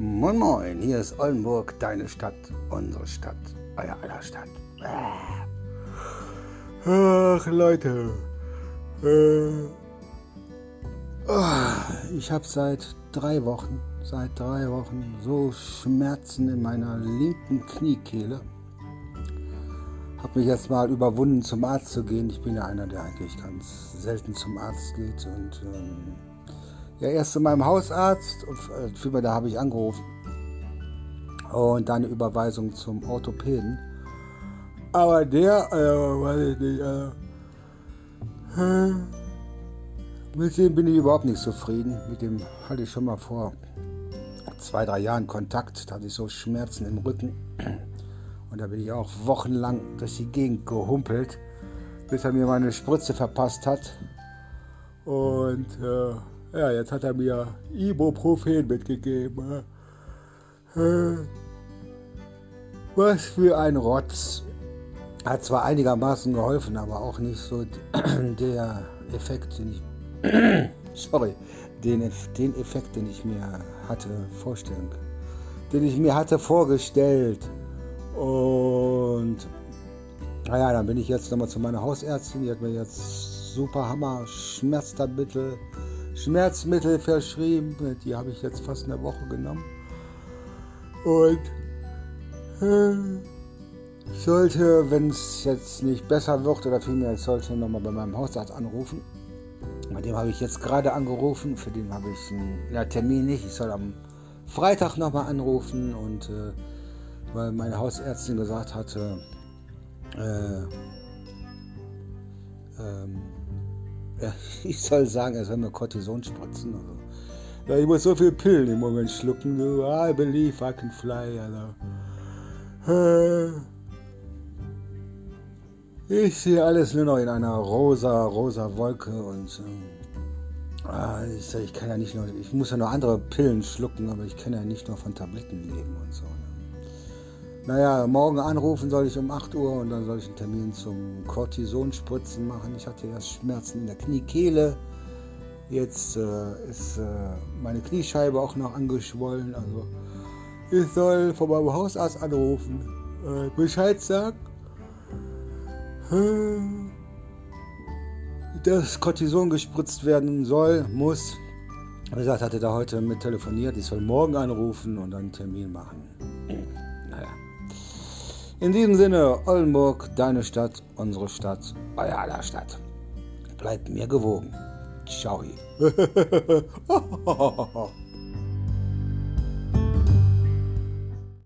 Moin Moin, hier ist Oldenburg, deine Stadt, unsere Stadt, euer aller Stadt. Ach Leute, äh, oh, ich habe seit drei Wochen, seit drei Wochen so Schmerzen in meiner linken Kniekehle. Habe mich jetzt mal überwunden, zum Arzt zu gehen. Ich bin ja einer, der eigentlich ganz selten zum Arzt geht und ähm, ja, erst zu meinem Hausarzt, und vielmehr da habe ich angerufen. Und dann eine Überweisung zum Orthopäden. Aber der, äh, weiß ich nicht, äh, mit dem bin ich überhaupt nicht zufrieden. Mit dem hatte ich schon mal vor zwei, drei Jahren Kontakt. Da hatte ich so Schmerzen im Rücken. Und da bin ich auch wochenlang durch die Gegend gehumpelt, bis er mir meine Spritze verpasst hat. Und äh, ja, jetzt hat er mir Ibuprofen mitgegeben. Was für ein Rotz. Hat zwar einigermaßen geholfen, aber auch nicht so der Effekt, den ich. sorry, den, den Effekt, den ich mir hatte vorstellen den ich mir hatte vorgestellt. Und naja, dann bin ich jetzt nochmal zu meiner Hausärztin, die hat mir jetzt super Hammer Schmerztablettel Schmerzmittel verschrieben. Die habe ich jetzt fast eine Woche genommen. Und äh, sollte, wenn es jetzt nicht besser wird oder vielmehr, ich sollte nochmal bei meinem Hausarzt anrufen. Bei dem habe ich jetzt gerade angerufen. Für den habe ich einen ja, Termin nicht. Ich soll am Freitag nochmal anrufen und äh, weil meine Hausärztin gesagt hatte, äh, ich soll sagen, er soll mir Cortison spritzen. Also. Ja, ich muss so viel Pillen im Moment schlucken. So, I believe I can fly. Also. Ich sehe alles nur noch in einer rosa, rosa Wolke und äh, ich, ich kann ja nicht nur, ich muss ja noch andere Pillen schlucken, aber ich kann ja nicht nur von Tabletten leben und so. Ne? Naja, morgen anrufen soll ich um 8 Uhr und dann soll ich einen Termin zum Cortisonspritzen machen. Ich hatte erst Schmerzen in der Kniekehle. Jetzt äh, ist äh, meine Kniescheibe auch noch angeschwollen. Also ich soll von meinem Hausarzt anrufen, äh, Bescheid sagen, dass Cortison gespritzt werden soll, muss. Wie gesagt, hatte da heute mit telefoniert. Ich soll morgen anrufen und dann einen Termin machen. In diesem Sinne, Oldenburg, deine Stadt, unsere Stadt, euer aller Stadt. Bleibt mir gewogen. Ciao.